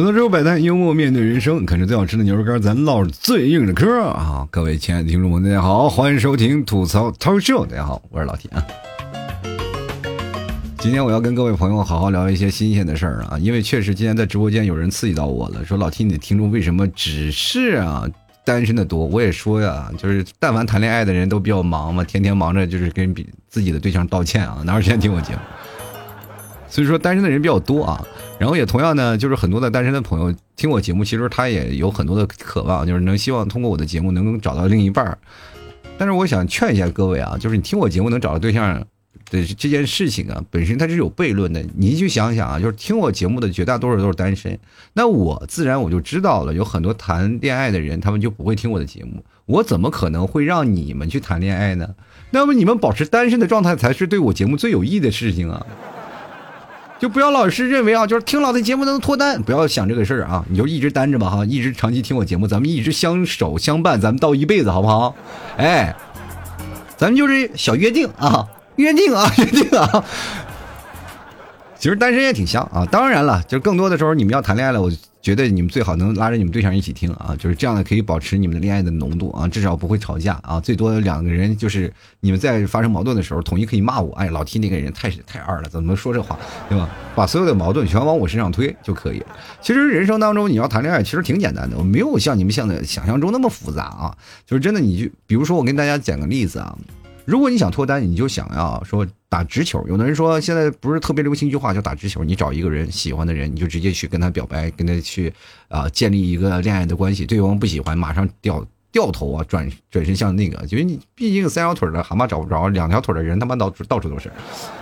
吐槽之后摆摊，幽默面对人生，啃着最好吃的牛肉干，咱唠着最硬的嗑啊！各位亲爱的听众们，大家好，欢迎收听吐槽 talk show，大家好，我是老铁啊。今天我要跟各位朋友好好聊一些新鲜的事儿啊，因为确实今天在直播间有人刺激到我了，说老 T 你的听众为什么只是啊单身的多？我也说呀，就是但凡谈恋爱的人都比较忙嘛，天天忙着就是跟比自己的对象道歉啊，哪有时间听我节目？所以说单身的人比较多啊，然后也同样呢，就是很多的单身的朋友听我节目，其实他也有很多的渴望，就是能希望通过我的节目能够找到另一半儿。但是我想劝一下各位啊，就是你听我节目能找到对象。对这件事情啊，本身它是有悖论的。你去想想啊，就是听我节目的绝大多数都是单身，那我自然我就知道了，有很多谈恋爱的人，他们就不会听我的节目。我怎么可能会让你们去谈恋爱呢？那么你们保持单身的状态才是对我节目最有益的事情啊！就不要老是认为啊，就是听老的节目能脱单，不要想这个事儿啊，你就一直单着吧哈，一直长期听我节目，咱们一直相守相伴，咱们到一辈子好不好？哎，咱们就是小约定啊。约定啊，约定啊！其实单身也挺香啊。当然了，就是更多的时候，你们要谈恋爱了，我觉得你们最好能拉着你们对象一起听啊。就是这样的，可以保持你们的恋爱的浓度啊，至少不会吵架啊。最多两个人就是你们在发生矛盾的时候，统一可以骂我。哎，老 T 那个人太太二了，怎么能说这话，对吧？把所有的矛盾全往我身上推就可以了。其实人生当中你要谈恋爱，其实挺简单的，我没有像你们想的想象中那么复杂啊。就是真的，你就比如说我跟大家讲个例子啊。如果你想脱单，你就想要说打直球。有的人说现在不是特别流行一句话叫打直球，你找一个人喜欢的人，你就直接去跟他表白，跟他去啊建立一个恋爱的关系。对方不喜欢，马上掉 掉头啊，转转身向那个，因为你毕竟三条腿的蛤蟆找不着，两条腿的人他妈到处到处都是，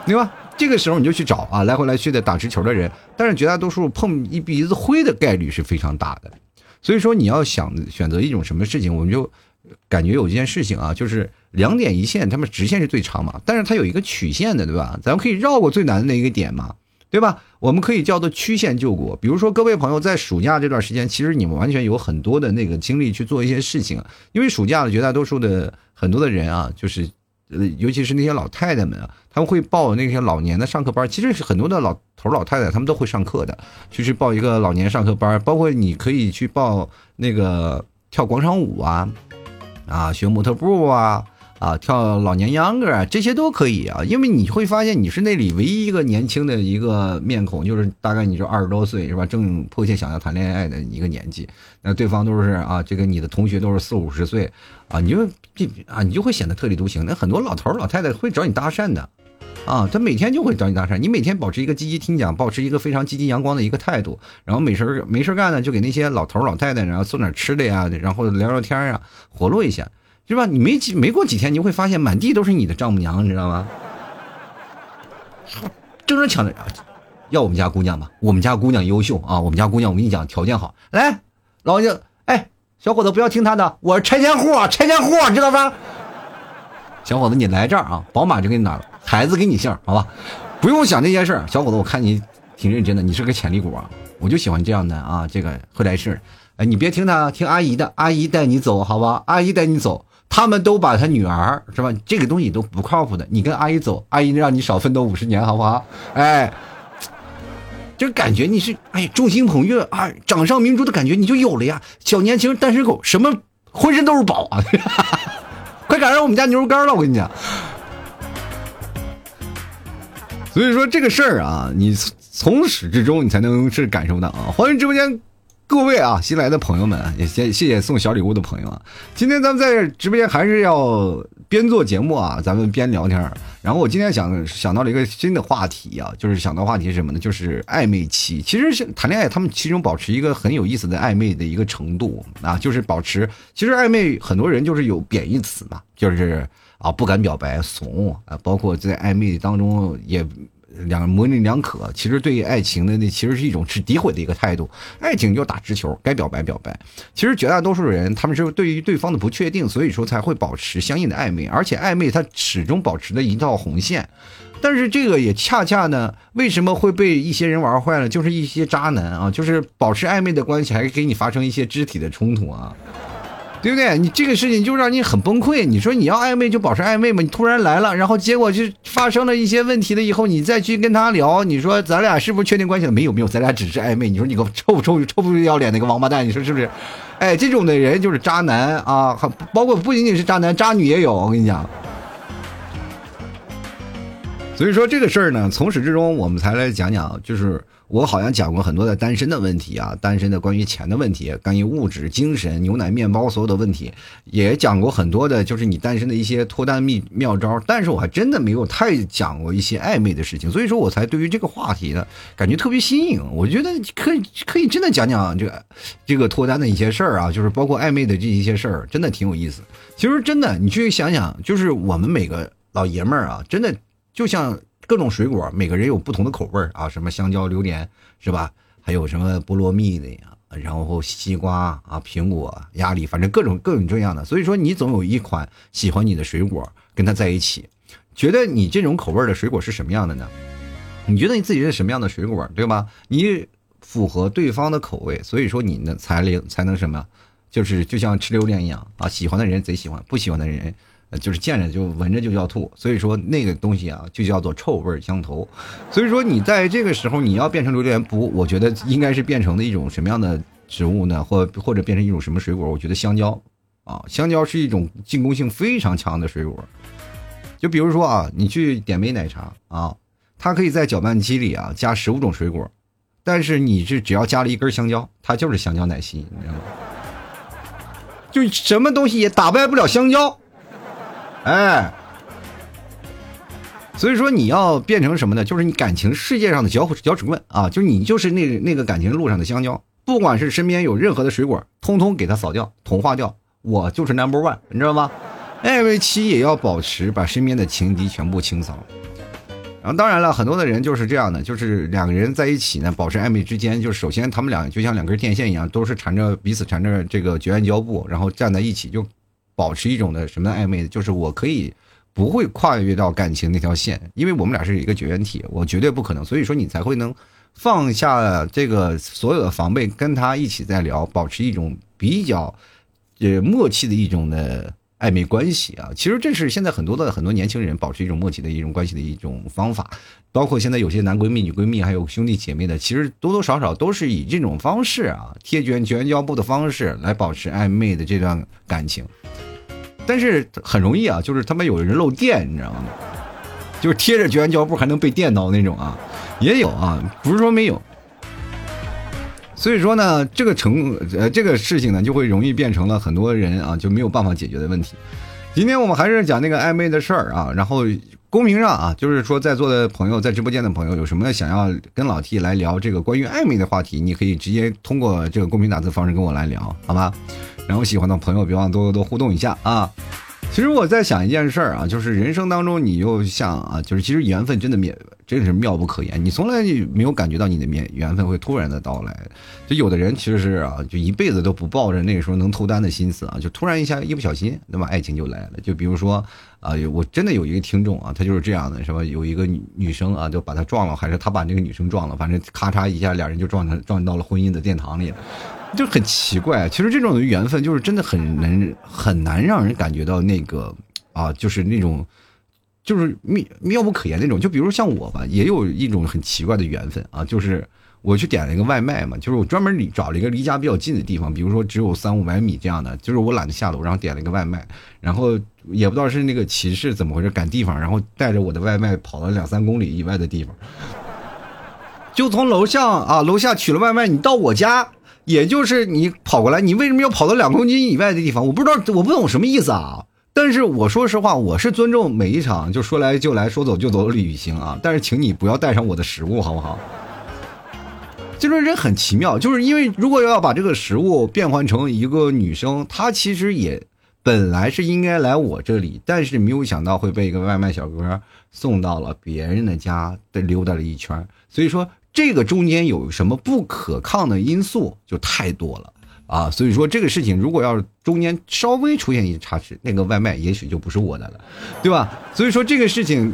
对吧？这个时候你就去找啊，来回来去的打直球的人，但是绝大多数碰一鼻子灰的概率是非常大的。所以说你要想选择一种什么事情，我们就感觉有一件事情啊，就是。两点一线，他们直线是最长嘛，但是它有一个曲线的，对吧？咱们可以绕过最难的那一个点嘛，对吧？我们可以叫做曲线救国。比如说，各位朋友在暑假这段时间，其实你们完全有很多的那个精力去做一些事情，因为暑假的绝大多数的很多的人啊，就是呃，尤其是那些老太太们啊，他们会报那些老年的上课班。其实很多的老头老太太他们都会上课的，就是报一个老年上课班，包括你可以去报那个跳广场舞啊，啊，学模特步啊。啊，跳老年秧歌啊，这些都可以啊，因为你会发现你是那里唯一一个年轻的一个面孔，就是大概你就二十多岁是吧？正迫切想要谈恋爱的一个年纪，那对方都是啊，这个你的同学都是四五十岁啊，你就这啊，你就会显得特立独行。那很多老头老太太会找你搭讪的，啊，他每天就会找你搭讪。你每天保持一个积极听讲，保持一个非常积极阳光的一个态度，然后没事没事干呢，就给那些老头老太太然后送点吃的呀，然后聊聊天啊，活络一下。是吧？你没没过几天，你会发现满地都是你的丈母娘，你知道吗？争着抢着要我们家姑娘吧，我们家姑娘优秀啊，我们家姑娘我跟你讲条件好。来，老娘哎，小伙子不要听他的，我是拆迁户，拆迁户知道吧？小伙子你来这儿啊，宝马就给你拿了，孩子给你姓，好吧？不用想这些事儿，小伙子我看你挺认真的，你是个潜力股啊，我就喜欢这样的啊，这个会来事儿。哎，你别听他，听阿姨的，阿姨带你走，好吧？阿姨带你走。他们都把他女儿是吧？这个东西都不靠谱的。你跟阿姨走，阿姨让你少奋斗五十年，好不好？哎，就感觉你是哎众星捧月啊，掌上明珠的感觉你就有了呀。小年轻单身狗，什么浑身都是宝啊！快赶上我们家牛肉干了，我跟你讲。所以说这个事儿啊，你从始至终你才能是感受到啊。欢迎直播间。各位啊，新来的朋友们，也谢谢谢送小礼物的朋友啊。今天咱们在直播间还是要边做节目啊，咱们边聊天。然后我今天想想到了一个新的话题啊，就是想到话题是什么呢？就是暧昧期。其实是谈恋爱，他们其中保持一个很有意思的暧昧的一个程度啊，就是保持。其实暧昧很多人就是有贬义词嘛，就是啊不敢表白、怂啊，包括在暧昧当中也。两模棱两可，其实对于爱情的那其实是一种是诋毁的一个态度。爱情就打直球，该表白表白。其实绝大多数人他们是对于对方的不确定，所以说才会保持相应的暧昧，而且暧昧它始终保持的一道红线。但是这个也恰恰呢，为什么会被一些人玩坏了？就是一些渣男啊，就是保持暧昧的关系，还给你发生一些肢体的冲突啊。对不对？你这个事情就让你很崩溃。你说你要暧昧就保持暧昧嘛？你突然来了，然后结果就发生了一些问题了以后，你再去跟他聊，你说咱俩是不是确定关系了？没有没有，咱俩只是暧昧。你说你个臭不臭臭不要脸的一个王八蛋，你说是不是？哎，这种的人就是渣男啊，包括不仅仅是渣男，渣女也有。我跟你讲。所以说这个事儿呢，从始至终我们才来讲讲，就是。我好像讲过很多的单身的问题啊，单身的关于钱的问题，关于物质、精神、牛奶、面包所有的问题，也讲过很多的，就是你单身的一些脱单秘妙招。但是我还真的没有太讲过一些暧昧的事情，所以说我才对于这个话题呢，感觉特别新颖。我觉得可以可以真的讲讲这个这个脱单的一些事儿啊，就是包括暧昧的这一些事儿，真的挺有意思。其实真的，你去想想，就是我们每个老爷们儿啊，真的就像。各种水果，每个人有不同的口味啊，什么香蕉、榴莲，是吧？还有什么菠萝蜜的呀？然后西瓜啊、苹果、鸭梨，反正各种各种这样的。所以说，你总有一款喜欢你的水果，跟他在一起，觉得你这种口味的水果是什么样的呢？你觉得你自己是什么样的水果，对吧？你符合对方的口味，所以说你呢才能才能什么？就是就像吃榴莲一样啊，喜欢的人贼喜欢，不喜欢的人。就是见着就闻着就要吐，所以说那个东西啊，就叫做臭味相投。所以说你在这个时候你要变成榴莲不？我觉得应该是变成的一种什么样的植物呢？或或者变成一种什么水果？我觉得香蕉啊，香蕉是一种进攻性非常强的水果。就比如说啊，你去点杯奶茶啊，它可以在搅拌机里啊加十五种水果，但是你是只要加了一根香蕉，它就是香蕉奶昔，你知道吗？就什么东西也打败不了香蕉。哎，所以说你要变成什么呢？就是你感情世界上的搅搅屎棍啊！就你就是那那个感情路上的香蕉，不管是身边有任何的水果，通通给它扫掉、同化掉。我就是 number one，你知道吗？暧昧期也要保持，把身边的情敌全部清扫。然后当然了，很多的人就是这样的，就是两个人在一起呢，保持暧昧之间，就是首先他们俩就像两根电线一样，都是缠着彼此缠着这个绝缘胶布，然后站在一起就。保持一种的什么暧昧，就是我可以不会跨越到感情那条线，因为我们俩是一个绝缘体，我绝对不可能，所以说你才会能放下这个所有的防备，跟他一起在聊，保持一种比较呃默契的一种的。暧昧关系啊，其实这是现在很多的很多年轻人保持一种默契的一种关系的一种方法，包括现在有些男闺蜜、女闺蜜，还有兄弟姐妹的，其实多多少少都是以这种方式啊，贴绝绝缘胶布的方式来保持暧昧的这段感情。但是很容易啊，就是他妈有的人漏电，你知道吗？就是贴着绝缘胶布还能被电到那种啊，也有啊，不是说没有。所以说呢，这个成呃这个事情呢，就会容易变成了很多人啊就没有办法解决的问题。今天我们还是讲那个暧昧的事儿啊，然后公屏上啊，就是说在座的朋友，在直播间的朋友，有什么想要跟老 T 来聊这个关于暧昧的话题，你可以直接通过这个公屏打字方式跟我来聊，好吗？然后喜欢的朋友别忘多多互动一下啊。其实我在想一件事儿啊，就是人生当中，你又像啊，就是其实缘分真的妙，真的是妙不可言。你从来没有感觉到你的缘缘分会突然的到来。就有的人其实是啊，就一辈子都不抱着那个时候能脱单的心思啊，就突然一下一不小心，那么爱情就来了。就比如说啊，我真的有一个听众啊，他就是这样的，是吧？有一个女女生啊，就把他撞了，还是他把那个女生撞了，反正咔嚓一下，俩人就撞成撞到了婚姻的殿堂里了。就很奇怪，其实这种缘分就是真的很难很难让人感觉到那个啊，就是那种就是妙妙不可言那种。就比如像我吧，也有一种很奇怪的缘分啊，就是我去点了一个外卖嘛，就是我专门找了一个离家比较近的地方，比如说只有三五百米这样的，就是我懒得下楼，然后点了一个外卖，然后也不知道是那个骑士怎么回事赶地方，然后带着我的外卖跑了两三公里以外的地方，就从楼上啊楼下取了外卖，你到我家。也就是你跑过来，你为什么要跑到两公斤以外的地方？我不知道，我不懂什么意思啊。但是我说实话，我是尊重每一场就说来就来说走就走的旅行啊。但是请你不要带上我的食物，好不好？就是人很奇妙，就是因为如果要把这个食物变换成一个女生，她其实也本来是应该来我这里，但是没有想到会被一个外卖小哥送到了别人的家，的溜达了一圈，所以说。这个中间有什么不可抗的因素就太多了啊，所以说这个事情如果要是中间稍微出现一些差池，那个外卖也许就不是我的了，对吧？所以说这个事情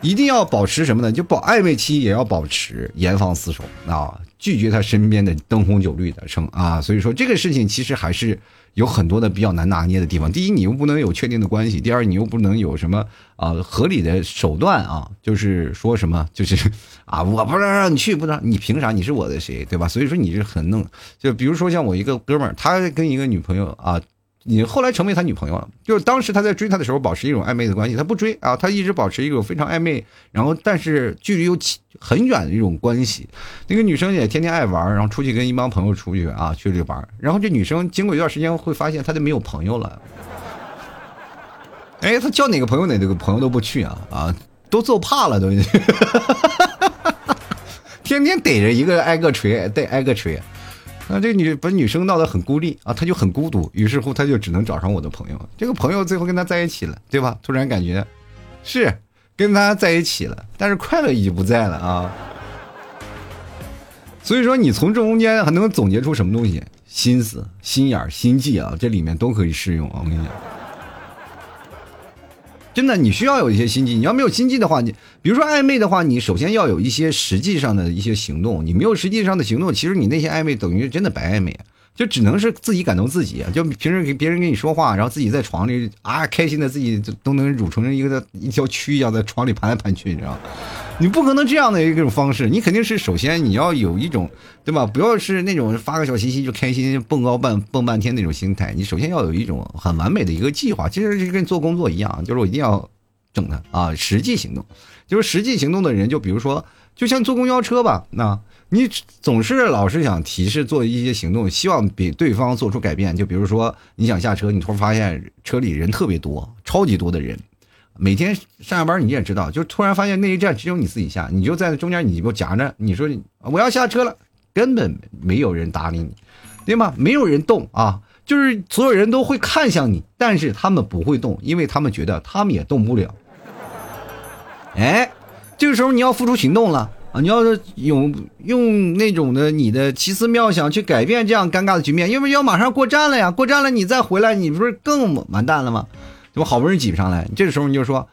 一定要保持什么呢？就保暧昧期也要保持严防死守啊，拒绝他身边的灯红酒绿的称啊。所以说这个事情其实还是有很多的比较难拿捏的地方。第一，你又不能有确定的关系；第二，你又不能有什么啊合理的手段啊，就是说什么就是啊，我不能让你去，不能，你凭啥？你是我的谁，对吧？所以说你是很弄，就比如说像我一个哥们儿，他跟一个女朋友啊。你后来成为他女朋友了，就是当时他在追她的时候保持一种暧昧的关系，他不追啊，他一直保持一种非常暧昧，然后但是距离又很远的一种关系。那个女生也天天爱玩，然后出去跟一帮朋友出去啊，去玩。然后这女生经过一段时间会发现她就没有朋友了，哎，她交哪个朋友哪个朋友都不去啊啊，都揍怕了都，天天逮着一个挨个锤，逮挨个锤。那这个女把女生闹得很孤立啊，她就很孤独，于是乎她就只能找上我的朋友。这个朋友最后跟她在一起了，对吧？突然感觉是跟她在一起了，但是快乐已经不在了啊。所以说，你从这中间还能总结出什么东西？心思、心眼、心计啊，这里面都可以适用啊。我跟你讲。真的，你需要有一些心计。你要没有心计的话，你比如说暧昧的话，你首先要有一些实际上的一些行动。你没有实际上的行动，其实你那些暧昧等于真的白暧昧。就只能是自己感动自己，就平时给别人跟你说话，然后自己在床里啊开心的自己都能蠕成一个一条蛆一样在床里盘来盘去，你知道吗？你不可能这样的一种方式，你肯定是首先你要有一种对吧？不要是那种发个小信息就开心蹦高半蹦半天那种心态，你首先要有一种很完美的一个计划，其实就跟做工作一样，就是我一定要整它啊，实际行动，就是实际行动的人，就比如说就像坐公交车吧，那。你总是老是想提示做一些行动，希望比对方做出改变。就比如说，你想下车，你突然发现车里人特别多，超级多的人。每天上下班你也知道，就突然发现那一站只有你自己下，你就在中间，你就夹着，你说我要下车了，根本没有人搭理你，对吗？没有人动啊，就是所有人都会看向你，但是他们不会动，因为他们觉得他们也动不了。哎，这个时候你要付出行动了啊。你要是用用那种的你的奇思妙想去改变这样尴尬的局面，因为要马上过站了呀，过站了你再回来，你不是更完蛋了吗？对吧？好不容易挤上来，这个时候你就说，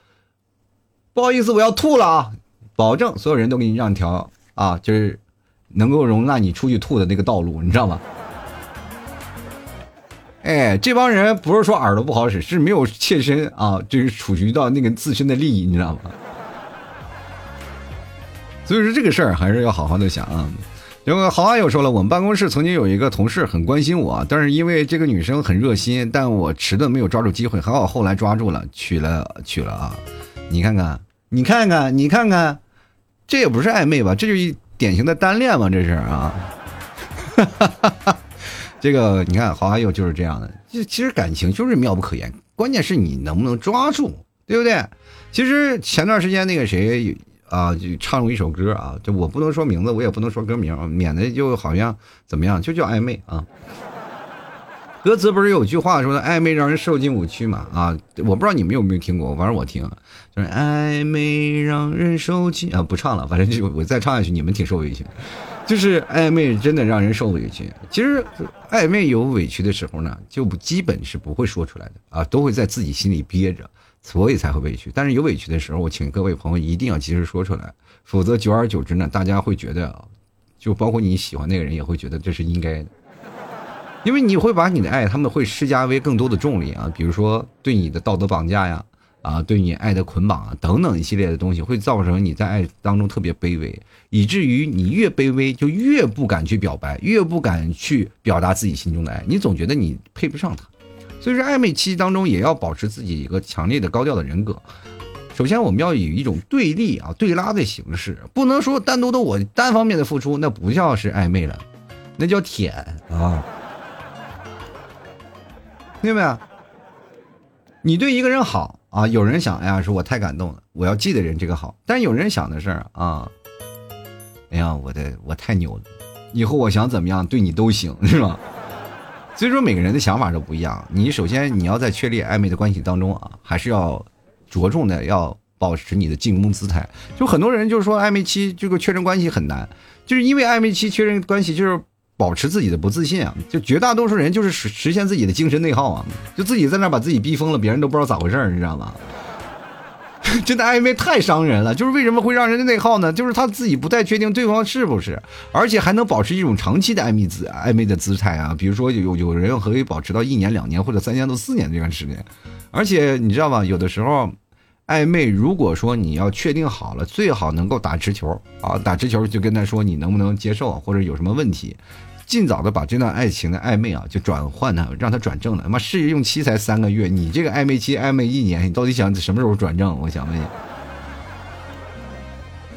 不好意思，我要吐了啊！保证所有人都给你让条啊，就是能够容纳你出去吐的那个道路，你知道吗？哎，这帮人不是说耳朵不好使，是没有切身啊，就是处于到那个自身的利益，你知道吗？所以说这个事儿还是要好好的想啊。因为好啊，又说了，我们办公室曾经有一个同事很关心我，但是因为这个女生很热心，但我迟钝没有抓住机会，还好后来抓住了，娶了娶了啊。你看看，你看看，你看看，这也不是暧昧吧？这就典型的单恋嘛，这是啊。哈哈哈哈这个你看，好阿友就是这样的，其实感情就是妙不可言，关键是你能不能抓住，对不对？其实前段时间那个谁。啊，就唱了一首歌啊，就我不能说名字，我也不能说歌名，免得就好像怎么样，就叫暧昧啊。歌词不是有句话说的“暧昧让人受尽委屈”嘛？啊，我不知道你们有没有听过，反正我听，就是暧昧让人受尽啊，不唱了，反正就我再唱下去，你们挺受委屈。就是暧昧真的让人受委屈。其实暧昧有委屈的时候呢，就基本是不会说出来的啊，都会在自己心里憋着。所以才会委屈，但是有委屈的时候，我请各位朋友一定要及时说出来，否则久而久之呢，大家会觉得，就包括你喜欢那个人也会觉得这是应该的，因为你会把你的爱，他们会施加为更多的重力啊，比如说对你的道德绑架呀，啊，对你爱的捆绑啊，等等一系列的东西，会造成你在爱当中特别卑微，以至于你越卑微就越不敢去表白，越不敢去表达自己心中的爱，你总觉得你配不上他。所以说，暧昧期当中也要保持自己一个强烈的高调的人格。首先，我们要以一种对立啊、对拉的形式，不能说单独的我单方面的付出，那不叫是暧昧了，那叫舔啊，听见没有？你对一个人好啊，有人想，哎呀，说我太感动了，我要记得人这个好。但有人想的是啊，哎呀，我的我太牛了，以后我想怎么样对你都行，是吧？所以说每个人的想法都不一样。你首先你要在确立暧昧的关系当中啊，还是要着重的要保持你的进攻姿态。就很多人就是说暧昧期这个确认关系很难，就是因为暧昧期确认关系就是保持自己的不自信啊。就绝大多数人就是实实现自己的精神内耗啊，就自己在那把自己逼疯了，别人都不知道咋回事你知道吗？真的暧昧太伤人了。就是为什么会让人家内耗呢？就是他自己不太确定对方是不是，而且还能保持一种长期的暧昧姿暧昧的姿态啊。比如说有有人可以保持到一年、两年或者三年到四年这段时间。而且你知道吗？有的时候暧昧，如果说你要确定好了，最好能够打直球啊，打直球就跟他说你能不能接受，或者有什么问题。尽早的把这段爱情的暧昧啊，就转换它，让他转正了。他妈试用期才三个月，你这个暧昧期暧昧一年，你到底想什么时候转正？我想问你。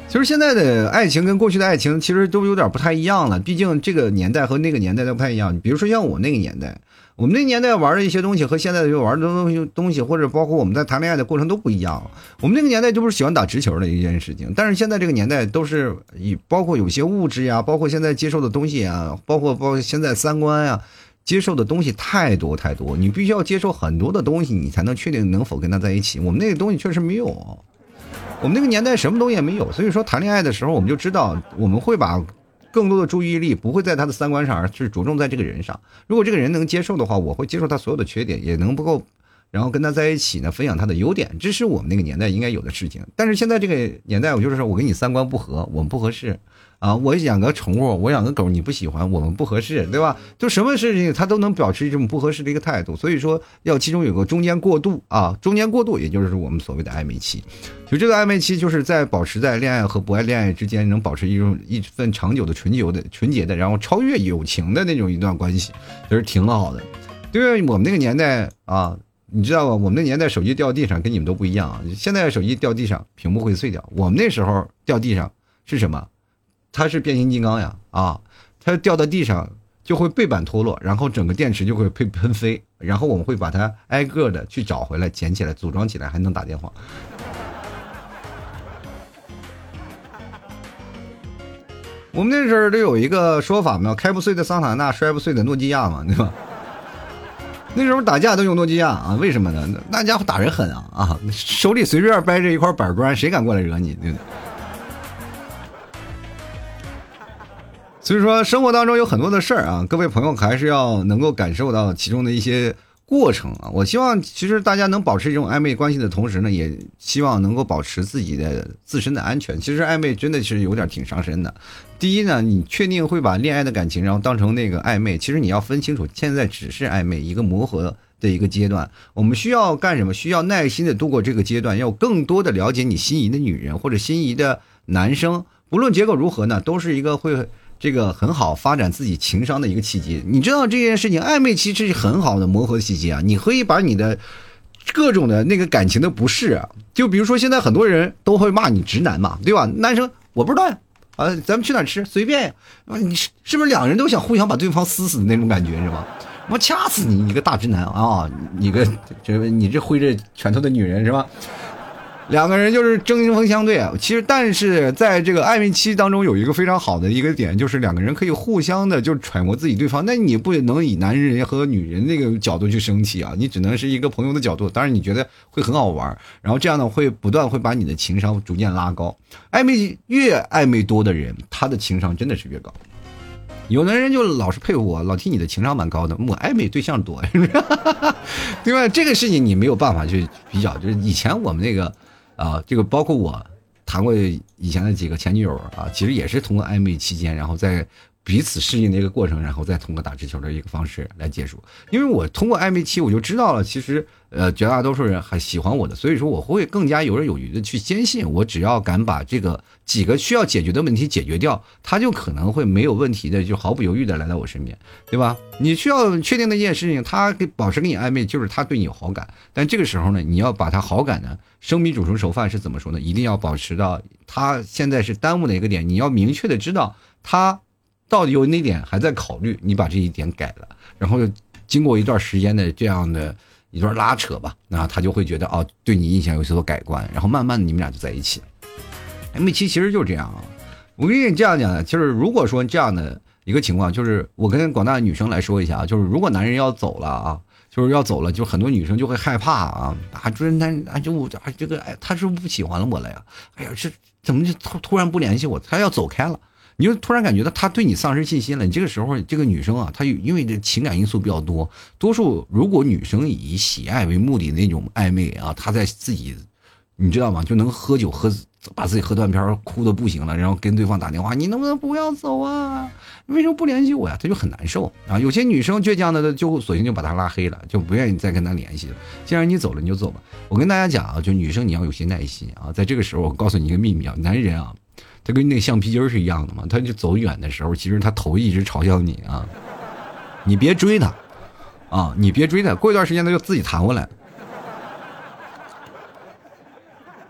其实现在的爱情跟过去的爱情其实都有点不太一样了，毕竟这个年代和那个年代都不太一样。比如说像我那个年代。我们那年代玩的一些东西和现在的玩的东西东西，或者包括我们在谈恋爱的过程都不一样。我们那个年代都是喜欢打直球的一件事情，但是现在这个年代都是以包括有些物质呀，包括现在接受的东西啊，包括包括现在三观呀，接受的东西太多太多，你必须要接受很多的东西，你才能确定能否跟他在一起。我们那个东西确实没有，我们那个年代什么东西也没有，所以说谈恋爱的时候我们就知道我们会把。更多的注意力不会在他的三观上，而是着重在这个人上。如果这个人能接受的话，我会接受他所有的缺点，也能不够，然后跟他在一起呢，分享他的优点。这是我们那个年代应该有的事情。但是现在这个年代，我就是说我跟你三观不合，我们不合适。啊，我养个宠物，我养个狗，你不喜欢，我们不合适，对吧？就什么事情他都能保持一种不合适的一个态度，所以说要其中有个中间过渡啊，中间过渡，也就是我们所谓的暧昧期。就这个暧昧期，就是在保持在恋爱和不爱恋爱之间，能保持一种一份长久的纯洁的纯洁的，然后超越友情的那种一段关系，就是挺好的。对于我们那个年代啊，你知道吧？我们那年代手机掉地上跟你们都不一样啊。现在手机掉地上屏幕会碎掉，我们那时候掉地上是什么？它是变形金刚呀，啊，它掉到地上就会背板脱落，然后整个电池就会被喷飞，然后我们会把它挨个的去找回来，捡起来，组装起来，还能打电话。我们那时候都有一个说法嘛，开不碎的桑塔纳，摔不碎的诺基亚嘛，对吧？那时候打架都用诺基亚啊，为什么呢？那家伙打人狠啊啊，手里随便掰着一块板砖，谁敢过来惹你？对不对？所以说，生活当中有很多的事儿啊，各位朋友还是要能够感受到其中的一些过程啊。我希望，其实大家能保持这种暧昧关系的同时呢，也希望能够保持自己的自身的安全。其实暧昧真的是有点挺伤身的。第一呢，你确定会把恋爱的感情然后当成那个暧昧，其实你要分清楚，现在只是暧昧一个磨合的一个阶段。我们需要干什么？需要耐心的度过这个阶段，要更多的了解你心仪的女人或者心仪的男生，不论结果如何呢，都是一个会。这个很好发展自己情商的一个契机，你知道这件事情暧昧期是很好的磨合契机啊！你可以把你的各种的那个感情的不适，就比如说现在很多人都会骂你直男嘛，对吧？男生我不知道呀，啊，咱们去哪吃随便呀，你是是不是两个人都想互相把对方撕死的那种感觉是吧？我掐死你，你个大直男啊！你个这你这挥着拳头的女人是吧？两个人就是针锋相对啊，其实但是在这个暧昧期当中，有一个非常好的一个点，就是两个人可以互相的就揣摩自己对方。那你不能以男人和女人那个角度去生气啊，你只能是一个朋友的角度。当然你觉得会很好玩，然后这样呢会不断会把你的情商逐渐拉高。暧昧越暧昧多的人，他的情商真的是越高。有的人就老是佩服我，老提你的情商蛮高的，我暧昧对象多，对吧？这个事情你没有办法去比较，就是以前我们那个。啊，这个包括我谈过以前的几个前女友啊，其实也是通过暧昧期间，然后在。彼此适应的一个过程，然后再通过打直球的一个方式来结束。因为我通过暧昧期，我就知道了，其实呃绝大多数人还喜欢我的，所以说我会更加游刃有余的去坚信，我只要敢把这个几个需要解决的问题解决掉，他就可能会没有问题的，就毫不犹豫的来到我身边，对吧？你需要确定的一件事情，他给保持跟你暧昧，就是他对你有好感。但这个时候呢，你要把他好感呢，生米煮成熟饭是怎么说呢？一定要保持到他现在是耽误的一个点，你要明确的知道他。到底有哪点还在考虑？你把这一点改了，然后经过一段时间的这样的一段拉扯吧，那他就会觉得哦，对你印象有所改观，然后慢慢的你们俩就在一起了。暧昧期其实就是这样啊，我跟你这样讲，就是如果说这样的一个情况，就是我跟广大女生来说一下啊，就是如果男人要走了啊，就是要走了，就很多女生就会害怕啊，啊，就是男啊就我啊这个哎，他是不是不喜欢我了呀？哎呀，这怎么就突突然不联系我？他要走开了。你就突然感觉到他对你丧失信心了。你这个时候，这个女生啊，她因为这情感因素比较多，多数如果女生以喜爱为目的那种暧昧啊，她在自己你知道吗？就能喝酒喝把自己喝断片，哭的不行了，然后跟对方打电话，你能不能不要走啊？为什么不联系我呀？她就很难受啊。有些女生倔强的就索性就把他拉黑了，就不愿意再跟他联系了。既然你走了，你就走吧。我跟大家讲啊，就女生你要有些耐心啊。在这个时候，我告诉你一个秘密啊，男人啊，他跟那个橡皮筋是一样的嘛，他就走远的时候，其实他头一直朝向你啊。你别追他啊，你别追他，过一段时间他就自己弹回来。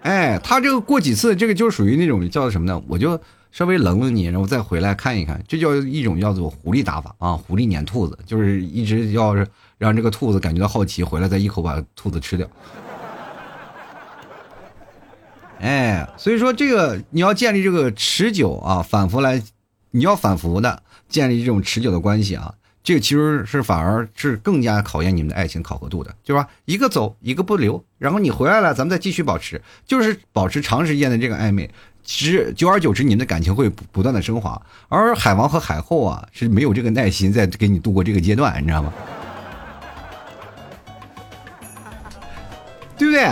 哎，他这个过几次，这个就属于那种叫什么呢？我就稍微冷冷你，然后再回来看一看，这叫一种叫做狐狸打法啊，狐狸撵兔子，就是一直要让这个兔子感觉到好奇，回来再一口把兔子吃掉。哎，所以说这个你要建立这个持久啊，反复来，你要反复的建立这种持久的关系啊。这个其实是反而是更加考验你们的爱情考核度的，对吧？一个走，一个不留，然后你回来了，咱们再继续保持，就是保持长时间的这个暧昧。其实久而久之，你们的感情会不断的升华。而海王和海后啊，是没有这个耐心再给你度过这个阶段，你知道吗？对不对？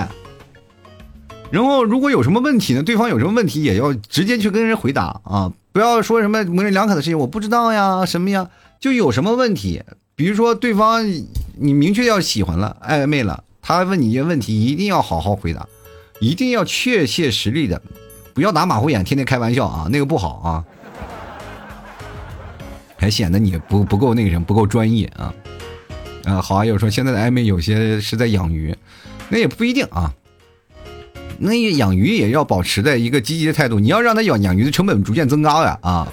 然后如果有什么问题呢？对方有什么问题，也要直接去跟人回答啊，不要说什么模棱两可的事情，我不知道呀，什么呀。就有什么问题，比如说对方你明确要喜欢了暧昧了，他问你一些问题，一定要好好回答，一定要确切实力的，不要打马虎眼，天天开玩笑啊，那个不好啊，还显得你不不够那个什么，不够专业啊。啊，好啊，有说现在的暧昧有些是在养鱼，那也不一定啊，那养鱼也要保持在一个积极的态度，你要让他养养鱼的成本逐渐增高呀啊。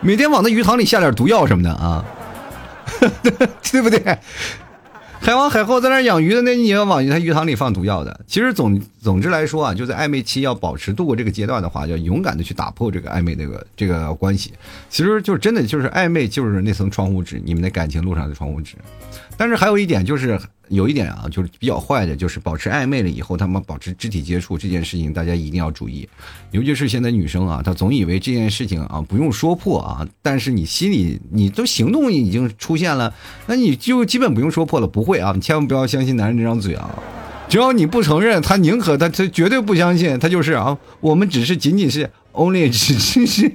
每天往那鱼塘里下点毒药什么的啊，对不对？海王海后在那养鱼的，那你要往他鱼塘里放毒药的。其实总总之来说啊，就在暧昧期要保持度过这个阶段的话，要勇敢的去打破这个暧昧这个这个关系。其实就真的就是暧昧就是那层窗户纸，你们的感情路上的窗户纸。但是还有一点就是。有一点啊，就是比较坏的，就是保持暧昧了以后，他们保持肢体接触这件事情，大家一定要注意。尤其是现在女生啊，她总以为这件事情啊不用说破啊，但是你心里你都行动已经出现了，那你就基本不用说破了。不会啊，你千万不要相信男人这张嘴啊，只要你不承认，他宁可他他绝对不相信，他就是啊，我们只是仅仅是 only 只是是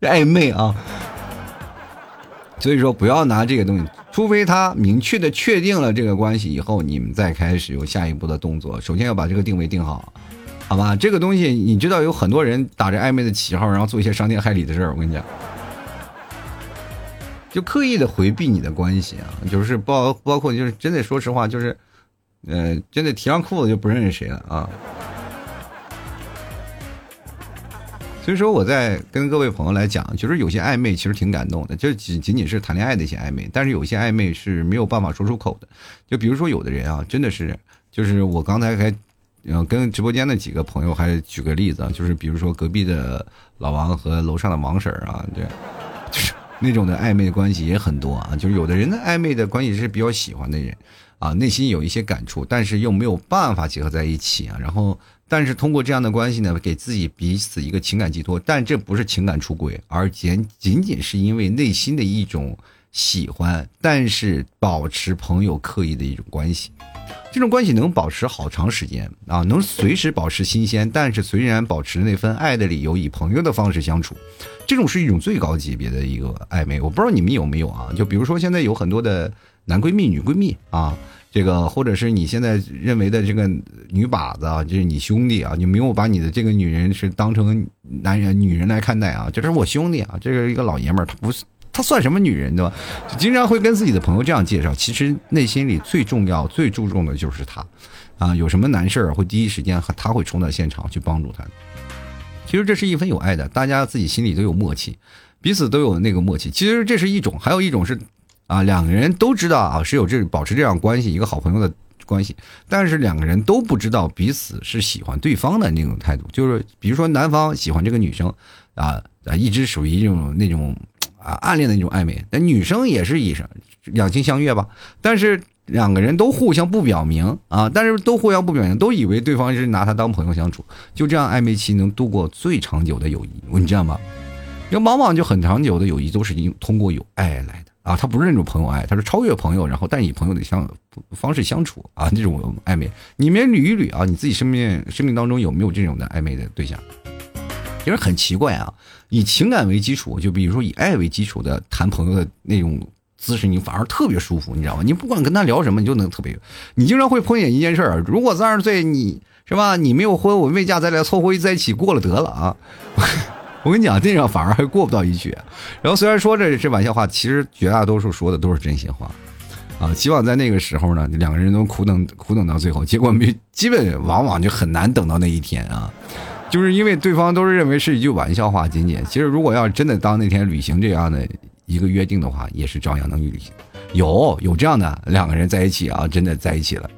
暧昧啊。所以说，不要拿这个东西，除非他明确的确定了这个关系以后，你们再开始有下一步的动作。首先要把这个定位定好，好吧？这个东西你知道，有很多人打着暧昧的旗号，然后做一些伤天害理的事儿。我跟你讲，就刻意的回避你的关系啊，就是包包括就是真的，说实话，就是，呃，真的提上裤子就不认识谁了啊。所以说我在跟各位朋友来讲，就是有些暧昧其实挺感动的，就仅仅仅是谈恋爱的一些暧昧，但是有些暧昧是没有办法说出口的。就比如说有的人啊，真的是，就是我刚才还，嗯，跟直播间的几个朋友还举个例子啊，就是比如说隔壁的老王和楼上的王婶儿啊，对，就是那种的暧昧的关系也很多啊。就是有的人的暧昧的关系是比较喜欢的人啊，内心有一些感触，但是又没有办法结合在一起啊，然后。但是通过这样的关系呢，给自己彼此一个情感寄托，但这不是情感出轨，而仅仅仅是因为内心的一种喜欢，但是保持朋友刻意的一种关系，这种关系能保持好长时间啊，能随时保持新鲜，但是虽然保持那份爱的理由，以朋友的方式相处，这种是一种最高级别的一个暧昧。我不知道你们有没有啊？就比如说现在有很多的男闺蜜、女闺蜜啊。这个，或者是你现在认为的这个女靶子啊，就是你兄弟啊，你没有把你的这个女人是当成男人、女人来看待啊，这是我兄弟啊，这是一个老爷们儿，他不是他算什么女人对吧？就经常会跟自己的朋友这样介绍，其实内心里最重要、最注重的就是他，啊，有什么难事儿会第一时间和他会冲到现场去帮助他。其实这是一份有爱的，大家自己心里都有默契，彼此都有那个默契。其实这是一种，还有一种是。啊，两个人都知道啊，是有这保持这样关系，一个好朋友的关系，但是两个人都不知道彼此是喜欢对方的那种态度。就是比如说，男方喜欢这个女生，啊啊，一直属于这种那种啊暗恋的那种暧昧，那女生也是以两情相悦吧。但是两个人都互相不表明啊，但是都互相不表明，都以为对方是拿他当朋友相处，就这样暧昧期能度过最长久的友谊，你知道吗？因为往往就很长久的友谊都是因通过有爱来的。啊，他不是那种朋友爱，他是超越朋友，然后但以朋友的相方式相处啊，这种暧昧，你们捋一捋啊，你自己生命生命当中有没有这种的暧昧的对象？其实很奇怪啊，以情感为基础，就比如说以爱为基础的谈朋友的那种姿势，你反而特别舒服，你知道吗？你不管跟他聊什么，你就能特别。你经常会碰见一件事儿，如果三十岁你是吧，你没有婚，我未嫁，咱俩凑合在一起过了得了啊。我跟你讲，这样反而还过不到一句。然后虽然说这是玩笑话，其实绝大多数说的都是真心话，啊，希望在那个时候呢，两个人都苦等苦等到最后，结果没，基本往往就很难等到那一天啊，就是因为对方都是认为是一句玩笑话，仅仅其实如果要真的当那天履行这样的一个约定的话，也是照样能履行。有有这样的两个人在一起啊，真的在一起了。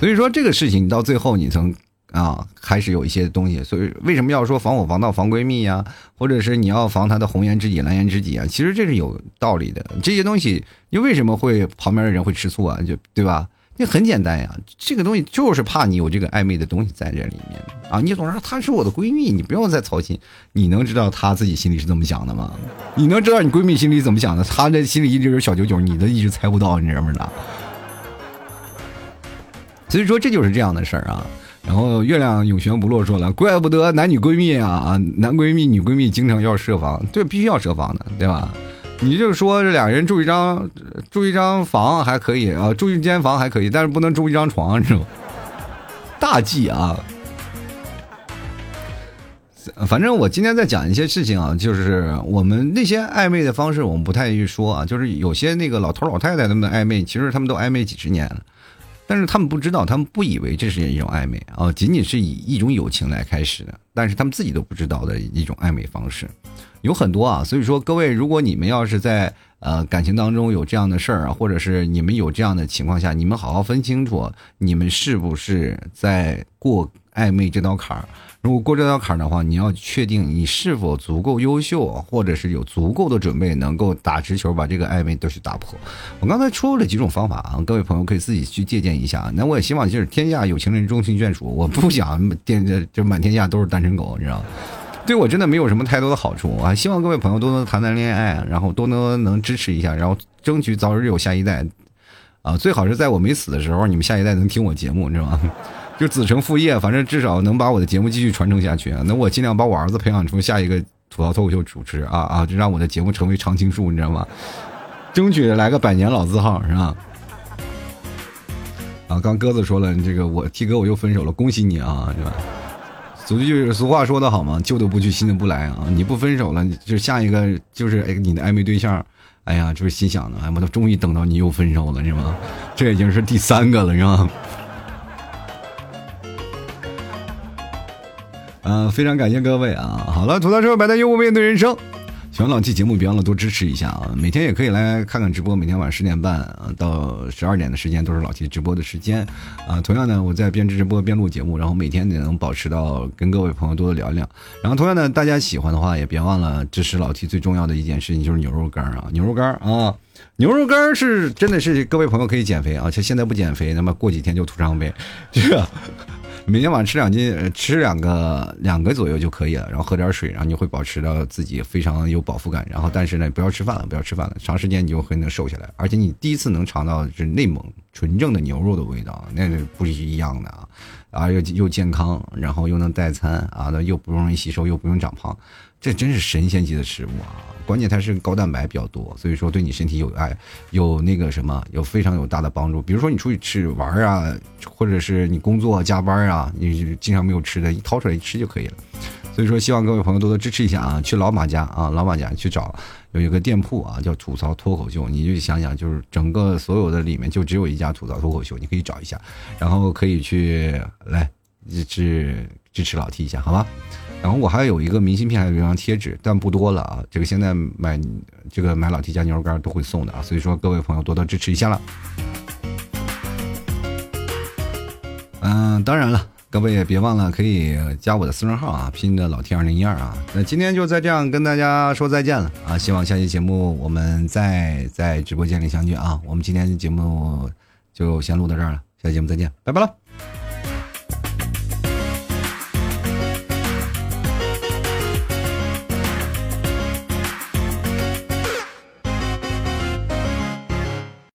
所以说这个事情到最后你从。啊，开始有一些东西，所以为什么要说防火防盗防闺蜜呀？或者是你要防她的红颜知己蓝颜知己啊？其实这是有道理的。这些东西，你为什么会旁边的人会吃醋啊？就对吧？那很简单呀，这个东西就是怕你有这个暧昧的东西在这里面啊。你总说她是我的闺蜜，你不用再操心。你能知道她自己心里是怎么想的吗？你能知道你闺蜜心里怎么想的？她这心里一直有小九九，你都一直猜不到，你知道吗？所以说这就是这样的事儿啊。然后月亮永悬不落说了，怪不得男女闺蜜啊啊，男闺蜜女闺蜜经常要设防，对，必须要设防的，对吧？你就说这俩人住一张住一张房还可以啊，住一间房还可以，但是不能住一张床，知道吗？大忌啊！反正我今天在讲一些事情啊，就是我们那些暧昧的方式，我们不太去说啊，就是有些那个老头老太太他们暧昧，其实他们都暧昧几十年了。但是他们不知道，他们不以为这是一种暧昧啊，仅仅是以一种友情来开始的。但是他们自己都不知道的一种暧昧方式，有很多啊。所以说，各位，如果你们要是在呃感情当中有这样的事儿啊，或者是你们有这样的情况下，你们好好分清楚，你们是不是在过暧昧这道坎儿。如果过这道坎儿的话，你要确定你是否足够优秀，或者是有足够的准备，能够打直球把这个暧昧都去打破。我刚才说了几种方法啊，各位朋友可以自己去借鉴一下。那我也希望就是天下有情人终成眷属，我不想天就满天下都是单身狗，你知道吗？对我真的没有什么太多的好处。啊希望各位朋友都能谈谈恋爱，然后都能能支持一下，然后争取早日有下一代。啊，最好是在我没死的时候，你们下一代能听我节目，你知道吗？就子承父业，反正至少能把我的节目继续传承下去。那我尽量把我儿子培养出下一个吐槽脱口秀主持啊啊，就让我的节目成为常青树，你知道吗？争取来个百年老字号，是吧？啊，刚鸽子说了，这个我 T 哥我又分手了，恭喜你啊，是吧？俗句俗话说得好嘛，旧的不去，新的不来啊。你不分手了，就下一个就是哎，你的暧昧对象，哎呀，就是心想的，哎，我都终于等到你又分手了，是吗？这已经是第三个了，是吧？嗯，非常感谢各位啊！好了，吐槽车百态幽默面对人生，喜欢老 T 节目，别忘了多支持一下啊！每天也可以来看看直播，每天晚上十点半到十二点的时间都是老 T 直播的时间啊。同样呢，我在边直播边录节目，然后每天也能保持到跟各位朋友多多聊聊。然后同样呢，大家喜欢的话也别忘了支持老 T 最重要的一件事情就是牛肉干啊！牛肉干啊！牛肉干是真的是各位朋友可以减肥啊！就现在不减肥，那么过几天就徒伤悲，是吧？每天晚上吃两斤，吃两个两个左右就可以了，然后喝点水，然后你会保持到自己非常有饱腹感。然后，但是呢，不要吃饭了，不要吃饭了，长时间你就会能瘦下来。而且你第一次能尝到是内蒙纯正的牛肉的味道，那是不是一样的啊？啊，又又健康，然后又能代餐啊，又不容易吸收，又不用长胖。这真是神仙级的食物啊！关键它是高蛋白比较多，所以说对你身体有爱，有那个什么，有非常有大的帮助。比如说你出去吃玩啊，或者是你工作加班啊，你经常没有吃的，一掏出来一吃就可以了。所以说希望各位朋友多多支持一下啊！去老马家啊，老马家去找有一个店铺啊，叫吐槽脱口秀，你就想想，就是整个所有的里面就只有一家吐槽脱口秀，你可以找一下，然后可以去来支支持老 T 一下，好吗？然后我还有一个明信片，还有一张贴纸，但不多了啊。这个现在买这个买老 T 家牛肉干都会送的啊，所以说各位朋友多多支持一下了。嗯，当然了，各位也别忘了可以加我的私人号啊，拼的老 T 二零一二啊。那今天就在这样跟大家说再见了啊，希望下期节目我们再在直播间里相聚啊。我们今天的节目就先录到这儿了，下期节目再见，拜拜了。